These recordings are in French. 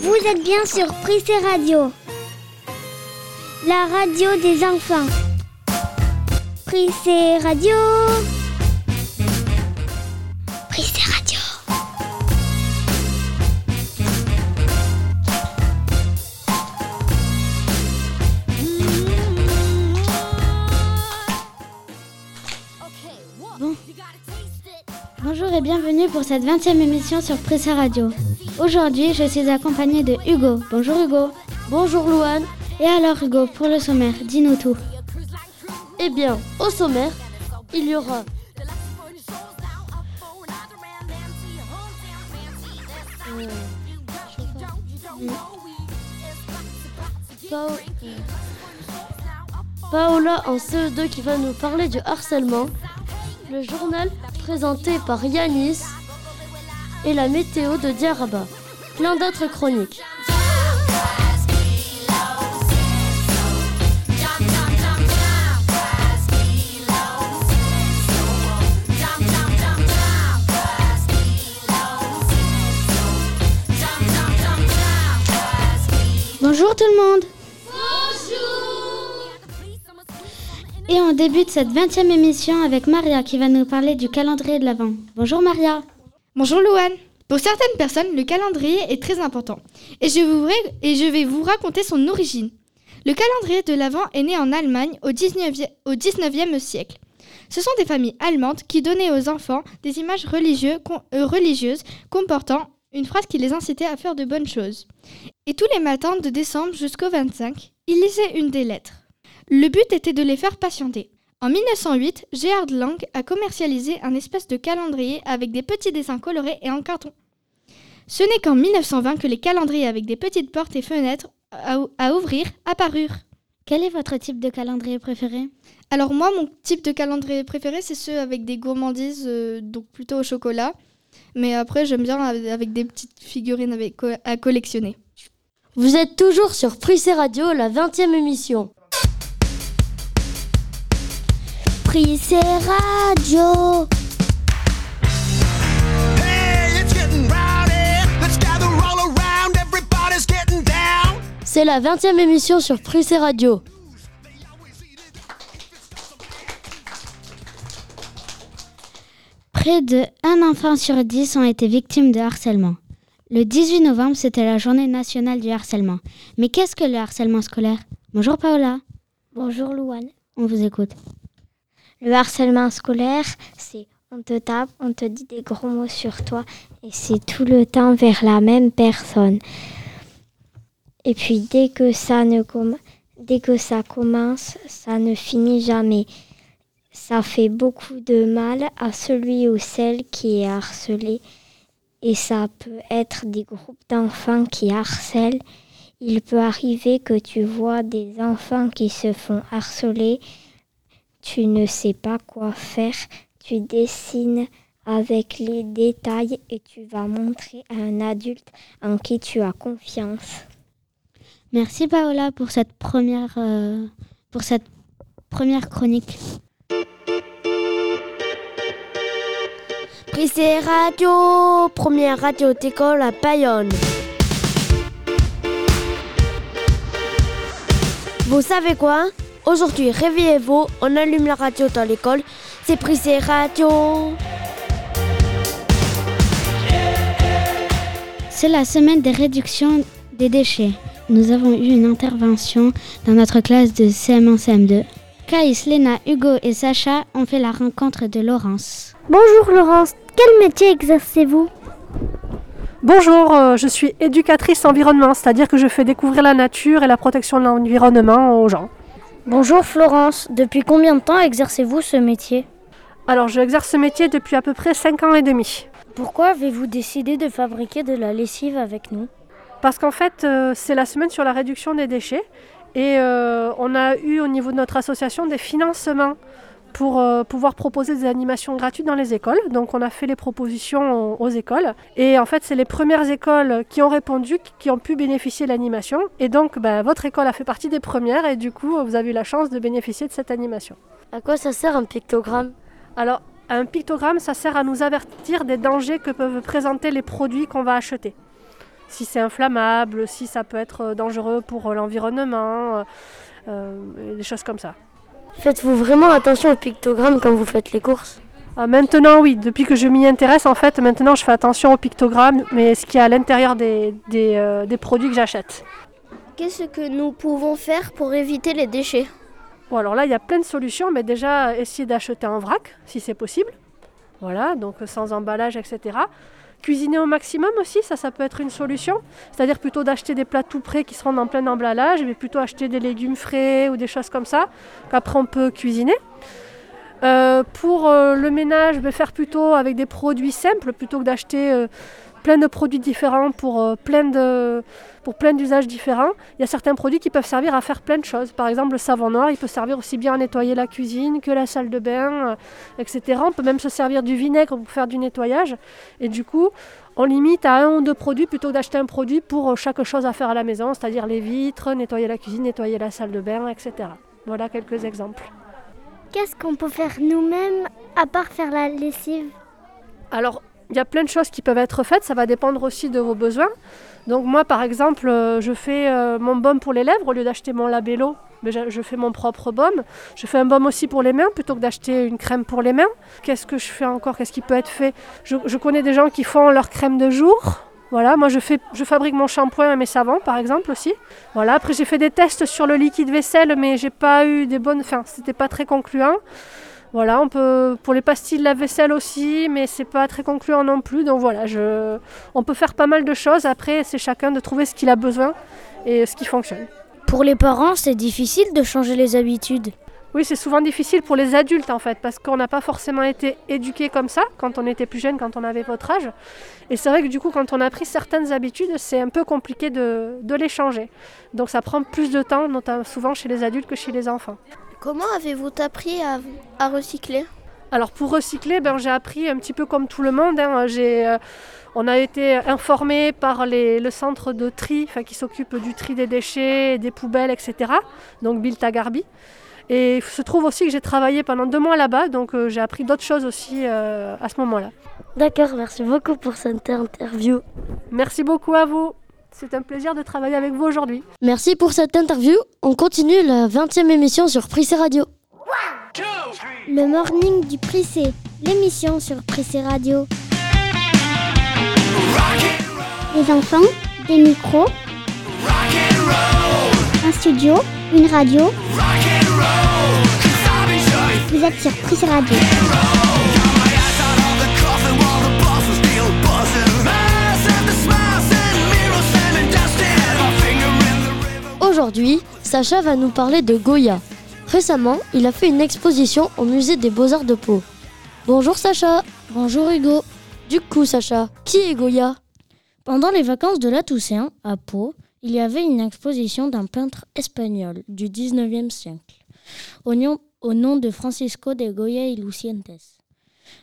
Vous êtes bien sur Prissé Radio, la radio des enfants. Prissé Radio. Prissé Radio. Et bienvenue pour cette 20e émission sur Prissé Radio. Aujourd'hui, je suis accompagnée de Hugo. Bonjour Hugo. Bonjour Louane. Et alors Hugo, pour le sommaire, dis-nous tout. Eh bien, au sommaire, il y aura Paola en CE2 qui va nous parler du harcèlement, le journal présenté par Yanis et la météo de Diaraba. Plein d'autres chroniques. Bonjour tout le monde. Et on débute cette 20e émission avec Maria qui va nous parler du calendrier de l'Avent. Bonjour Maria. Bonjour Louane. Pour certaines personnes, le calendrier est très important. Et je, vous, et je vais vous raconter son origine. Le calendrier de l'Avent est né en Allemagne au 19e, au 19e siècle. Ce sont des familles allemandes qui donnaient aux enfants des images euh, religieuses comportant une phrase qui les incitait à faire de bonnes choses. Et tous les matins de décembre jusqu'au 25, ils lisaient une des lettres. Le but était de les faire patienter. En 1908, Gerhard Lang a commercialisé un espèce de calendrier avec des petits dessins colorés et en carton. Ce n'est qu'en 1920 que les calendriers avec des petites portes et fenêtres à, ouvrir apparurent. Quel est votre type de calendrier préféré? Alors moi, mon type de calendrier préféré, c'est ceux avec des gourmandises, euh, donc plutôt au chocolat. Mais après, j'aime bien avec des petites figurines à collectionner. Vous êtes toujours sur Prissé Radio, la 20e émission. Prissé Radio. C'est la 20e émission sur Prissé Radio. Près de un enfant sur 10 ont été victimes de harcèlement. Le 18 novembre, c'était la journée nationale du harcèlement. Mais qu'est-ce que le harcèlement scolaire? Bonjour Paola. Bonjour Louane. On vous écoute. Le harcèlement scolaire, c'est on te tape, on te dit des gros mots sur toi et c'est tout le temps vers la même personne. Et puis dès que ça ne dès que ça commence, ça ne finit jamais. Ça fait beaucoup de mal à celui ou celle qui est harcelé et ça peut être des groupes d'enfants qui harcèlent. Il peut arriver que tu vois des enfants qui se font harceler tu ne sais pas quoi faire, tu dessines avec les détails et tu vas montrer à un adulte en qui tu as confiance. Merci Paola pour cette première, euh, pour cette première chronique. Prissé Radio, première radio d'école à Bayonne. Vous savez quoi? Aujourd'hui, réveillez-vous, on allume la radio dans l'école. C'est Prissé Radio. C'est la semaine des réductions des déchets. Nous avons eu une intervention dans notre classe de CM1 CM2. Caïs, Léna, Hugo et Sacha ont fait la rencontre de Laurence. Bonjour Laurence, quel métier exercez-vous? Bonjour, euh, je suis éducatrice environnement, c'est-à-dire que je fais découvrir la nature et la protection de l'environnement aux gens. Bonjour Florence, depuis combien de temps exercez-vous ce métier Alors je exerce ce métier depuis à peu près 5 ans et demi. Pourquoi avez-vous décidé de fabriquer de la lessive avec nous Parce qu'en fait euh, c'est la semaine sur la réduction des déchets et euh, on a eu au niveau de notre association des financements pour euh, pouvoir proposer des animations gratuites dans les écoles. Donc on a fait les propositions aux, écoles. Et en fait, c'est les premières écoles qui ont répondu, qui ont pu bénéficier de l'animation. Et donc, bah, votre école a fait partie des premières et du coup, vous avez eu la chance de bénéficier de cette animation. À quoi ça sert un pictogramme? Alors, Un pictogramme, ça sert à nous avertir des dangers que peuvent présenter les produits qu'on va acheter. Si c'est inflammable, si ça peut être dangereux pour l'environnement, euh, des choses comme ça. Faites-vous vraiment attention aux pictogrammes quand vous faites les courses ah, Maintenant, oui. Depuis que je m'y intéresse, en fait, maintenant, je fais attention aux pictogrammes, mais ce qui est à l'intérieur des, des, euh, des produits que j'achète. Qu'est-ce que nous pouvons faire pour éviter les déchets Bon, alors là, il y a plein de solutions, mais déjà, essayer d'acheter en vrac, si c'est possible. Voilà, donc sans emballage, etc. Cuisiner au maximum aussi, ça, ça peut être une solution. C'est-à-dire plutôt d'acheter des plats tout prêts qui seront en plein emballage, mais plutôt acheter des légumes frais ou des choses comme ça, qu'après on peut cuisiner. Euh, pour euh, le ménage, ben, faire plutôt avec des produits simples plutôt que d'acheter euh, plein de produits différents pour euh, plein de pour plein d'usages différents. Il y a certains produits qui peuvent servir à faire plein de choses. Par exemple, le savon noir, il peut servir aussi bien à nettoyer la cuisine que la salle de bain, euh, etc. On peut même se servir du vinaigre pour faire du nettoyage. Et du coup, on limite à un ou deux produits plutôt que d'acheter un produit pour euh, chaque chose à faire à la maison, c'est-à-dire les vitres, nettoyer la cuisine, nettoyer la salle de bain, etc. Voilà quelques exemples. Qu'est-ce qu'on peut faire nous-mêmes à part faire la lessive? Alors, il y a plein de choses qui peuvent être faites, ça va dépendre aussi de vos besoins. Donc moi par exemple, euh, je fais euh, mon baume pour les lèvres au lieu d'acheter mon labello, mais je, fais mon propre baume. Je fais un baume aussi pour les mains plutôt que d'acheter une crème pour les mains. Qu'est-ce que je fais encore? Qu'est-ce qui peut être fait? Je, je, connais des gens qui font leur crème de jour. Voilà, moi je, fais, je fabrique mon shampoing et mes savons par exemple aussi. Voilà, après j'ai fait des tests sur le liquide vaisselle, mais j'ai pas eu des bonnes. Enfin, c'était pas très concluant. Voilà, on peut pour les pastilles de la vaisselle aussi, mais c'est pas très concluant non plus. Donc voilà, je, on peut faire pas mal de choses. Après, c'est chacun de trouver ce qu'il a besoin et ce qui fonctionne. Pour les parents, c'est difficile de changer les habitudes. Oui, c'est souvent difficile pour les adultes en fait, parce qu'on n'a pas forcément été éduqués comme ça quand on était plus jeune, quand on avait votre âge. Et c'est vrai que du coup, quand on a pris certaines habitudes, c'est un peu compliqué de, de, les changer. Donc ça prend plus de temps, notamment souvent chez les adultes que chez les enfants. Comment avez-vous appris à, à recycler Alors pour recycler, ben, j'ai appris un petit peu comme tout le monde. Hein. Euh, on a été informé par les, le centre de tri qui s'occupe du tri des déchets, des poubelles, etc. Donc Biltagarbi. Et il se trouve aussi que j'ai travaillé pendant deux mois là-bas, donc euh, j'ai appris d'autres choses aussi euh, à ce moment-là. D'accord, merci beaucoup pour cette interview. Merci beaucoup à vous. C'est un plaisir de travailler avec vous aujourd'hui. Merci pour cette interview. On continue la 20e émission sur Prissé Radio. Le morning du Prissé, l'émission sur Prissé Radio. Les enfants, des micros, un studio, une radio. Vous êtes sur Prissé Radio. Aujourd'hui, Sacha va nous parler de Goya. Récemment, il a fait une exposition au musée des Beaux-Arts de Pau. Bonjour Sacha. Bonjour Hugo. Du coup, Sacha, qui est Goya? Pendant les vacances de la Toussaint, à Pau, il y avait une exposition d'un peintre espagnol du 19e siècle, au nom, au nom de Francisco de Goya y Lucientes.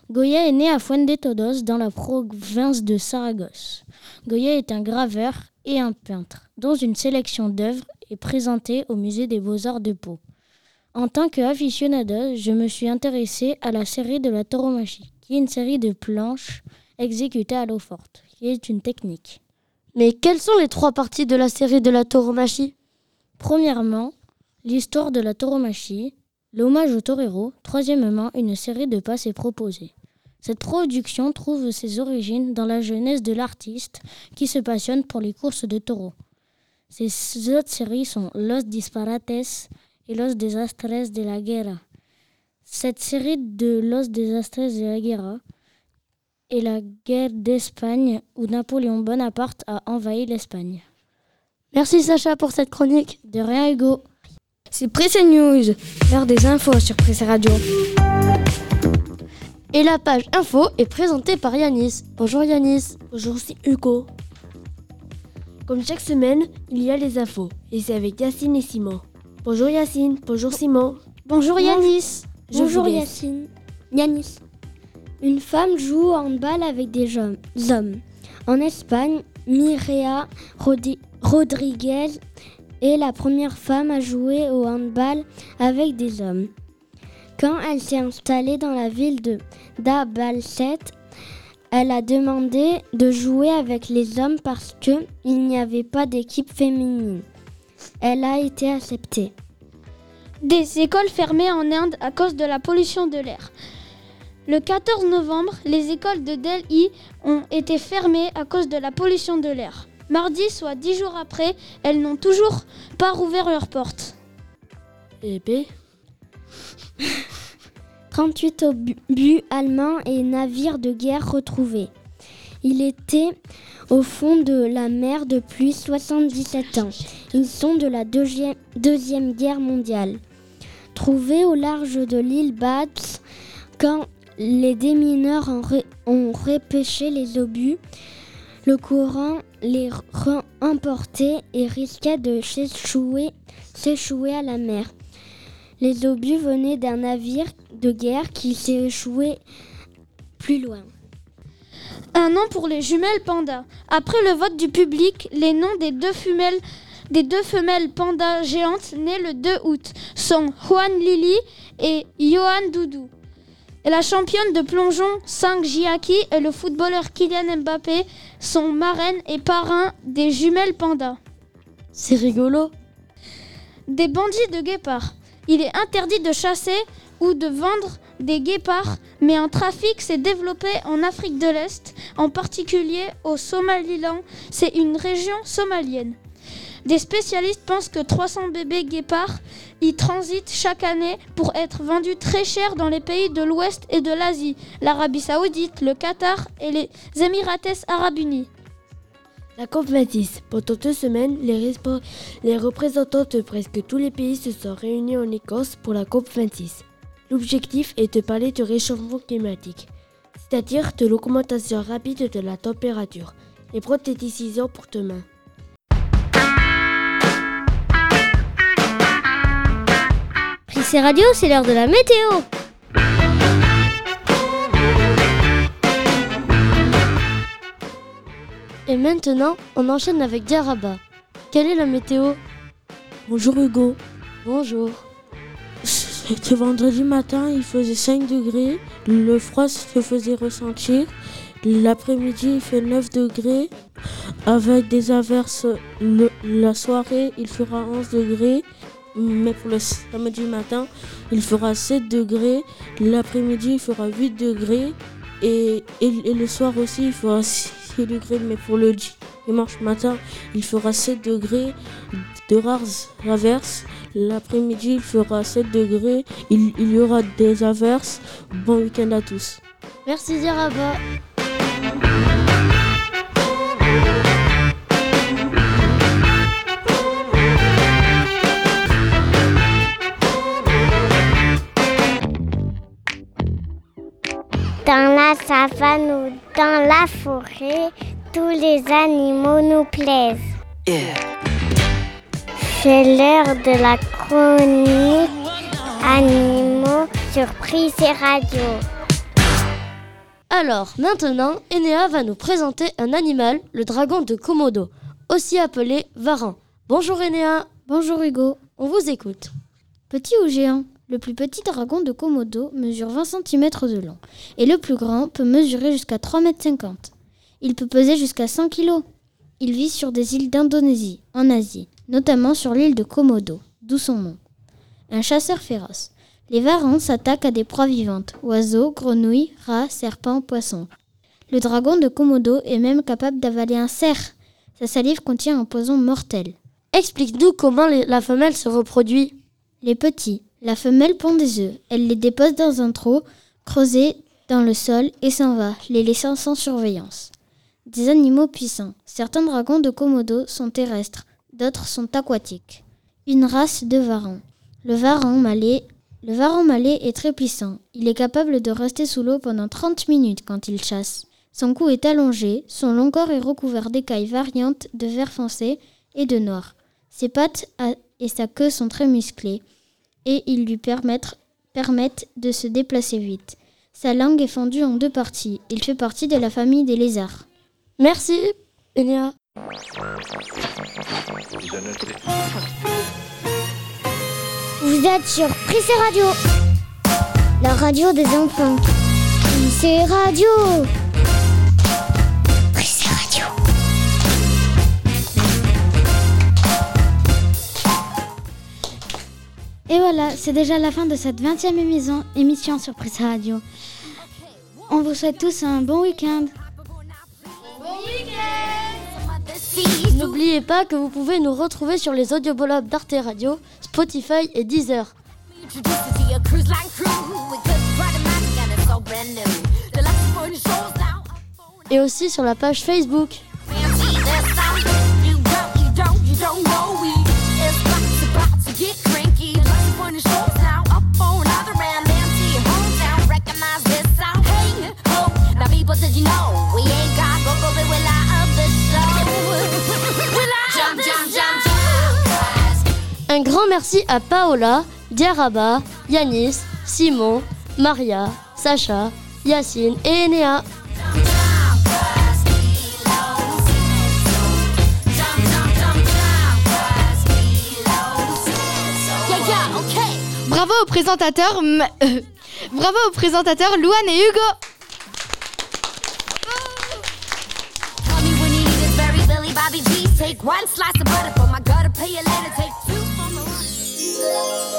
Goya est né à Fuente Todos dans la province de Saragosse. Goya est un graveur et un peintre, dont une sélection d'œuvres est présentée au musée des Beaux-Arts de Pau. En tant qu'aficionado, je me suis intéressée à la série de la tauromachie, qui est une série de planches exécutées à l'eau forte, qui est une technique. Mais quelles sont les trois parties de la série de la tauromachie? Premièrement, l'histoire de la tauromachie, l'hommage au torero, troisièmement, une série de passes est proposée. Cette production trouve ses origines dans la jeunesse de l'artiste qui se passionne pour les courses de taureaux. Ces autres séries sont Los Disparates et Los Desastres de la Guerra. Cette série de Los Desastres de la Guerra est la guerre d'Espagne où Napoléon Bonaparte a envahi l'Espagne. Merci Sacha pour cette chronique. De rien Hugo. C'est Pressé News, l'heure des infos sur Pressé Radio. Et la page info est présentée par Yanis. Bonjour Yanis. Bonjour, c'est Hugo. Comme chaque semaine, il y a les infos. Et c'est avec Yacine et Simon. Bonjour Yacine. Bonjour Simon. Bonjour Yanis. Je Bonjour vous. Yacine. Yanis. Une femme joue au handball avec des hommes. hommes. En Espagne, Mireia Rodi- Rodriguez est la première femme à jouer au handball avec des hommes. Quand elle s'est installée dans la ville de Dabalset, elle a demandé de jouer avec les hommes parce qu'il n'y avait pas d'équipe féminine. Elle a été acceptée. Des écoles fermées en Inde à cause de la pollution de l'air. Le 14 novembre, les écoles de Delhi ont été fermées à cause de la pollution de l'air. Mardi, soit dix jours après, elles n'ont toujours pas rouvert leurs portes. Et B 38 obus allemands et navires de guerre retrouvés. Il était au fond de la mer depuis 77 ans. Ils sont de la deuxième, guerre mondiale. Trouvés au large de l'île Bats, quand les démineurs ont repêché les obus, le courant les emportait et risquait de s'échouer à la mer. Les obus venaient d'un navire de guerre qui s'est échoué plus loin. Un an pour les jumelles pandas. Après le vote du public, les noms des deux femelles, des deux femelles pandas géantes nées le 2 août sont Juan Lili et Johan Doudou. Et la championne de plongeon Sang Jiaki et le footballeur Kylian Mbappé sont marraines et parrains des jumelles pandas. C'est rigolo. Des bandits de guépards. Il est interdit de chasser ou de vendre des guépards, mais un trafic s'est développé en Afrique de l'Est, en particulier au Somaliland. C'est une région somalienne. Des spécialistes pensent que 300 bébés guépards y transitent chaque année pour être vendus très cher dans les pays de l'Ouest et de l'Asie, l'Arabie saoudite, le Qatar et les Émirates arabes unis. La COP26. Pendant deux semaines, les, représentants de presque tous les pays se sont réunis en Écosse pour la COP26. L'objectif est de parler du réchauffement climatique, c'est-à-dire de l'augmentation rapide de la température, et prendre des décisions pour demain. Prissé Radio, c'est l'heure de la météo. Et maintenant, on enchaîne avec Diaraba. Quelle est la météo? Bonjour Hugo. Bonjour. Ce vendredi matin, il faisait 5 degrés. Le froid se faisait ressentir. L'après-midi, il fait 9 degrés. Avec des averses, la soirée, il fera 11 degrés. Mais pour le samedi matin, il fera 7 degrés. L'après-midi, il fera 8 degrés. Et, et, le soir aussi, il fera 6 degrés, mais pour le dimanche matin, il fera 7 degrés, de rares averses. L'après-midi, il fera 7 degrés, il, y aura des averses. Bon week-end à tous. Merci Ziraba. La savane ou dans la forêt, tous les animaux nous plaisent. C'est l'heure de la chronique Animaux Surprise et Radio. Alors, maintenant, Enea va nous présenter un animal, le dragon de Komodo, aussi appelé varan. Bonjour Enea. Bonjour Hugo. On vous écoute. Petit ou géant? Le plus petit dragon de Komodo mesure 20 cm de long et le plus grand peut mesurer jusqu'à 3,50 m. Il peut peser jusqu'à 100 kg. Il vit sur des îles d'Indonésie, en Asie, notamment sur l'île de Komodo, d'où son nom. Un chasseur féroce. Les varans s'attaquent à des proies vivantes, oiseaux, grenouilles, rats, serpents, poissons. Le dragon de Komodo est même capable d'avaler un cerf. Sa salive contient un poison mortel. Explique-nous comment la femelle se reproduit. Les petits, la femelle pond des œufs. Elle les dépose dans un trou creusé dans le sol et s'en va, les laissant sans surveillance. Des animaux puissants. Certains dragons de Komodo sont terrestres, d'autres sont aquatiques. Une race de varans. Le varan malais, le varan malais est très puissant. Il est capable de rester sous l'eau pendant 30 minutes quand il chasse. Son cou est allongé, son long corps est recouvert d'écailles variantes de vert foncé et de noir. Ses pattes et sa queue sont très musclées et ils lui permettent, permettent de se déplacer vite. Sa langue est fendue en deux parties. Il fait partie de la famille des lézards. Merci, Elia. Vous êtes sur Prissé Radio. la radio des enfants. C'est radio. Et voilà, c'est déjà la fin de cette 20e émission, émission sur Radio. On vous souhaite tous un bon week-end. N'oubliez pas que vous pouvez nous retrouver sur les audioblogs d'Arte Radio, Spotify et Deezer. Et aussi sur la page Facebook. Merci à Paola, Diaraba, Yanis, Simon, Maria, Sacha, Yacine et Enea. Bravo aux présentateurs, euh, bravo aux présentateurs Louane et Hugo. Me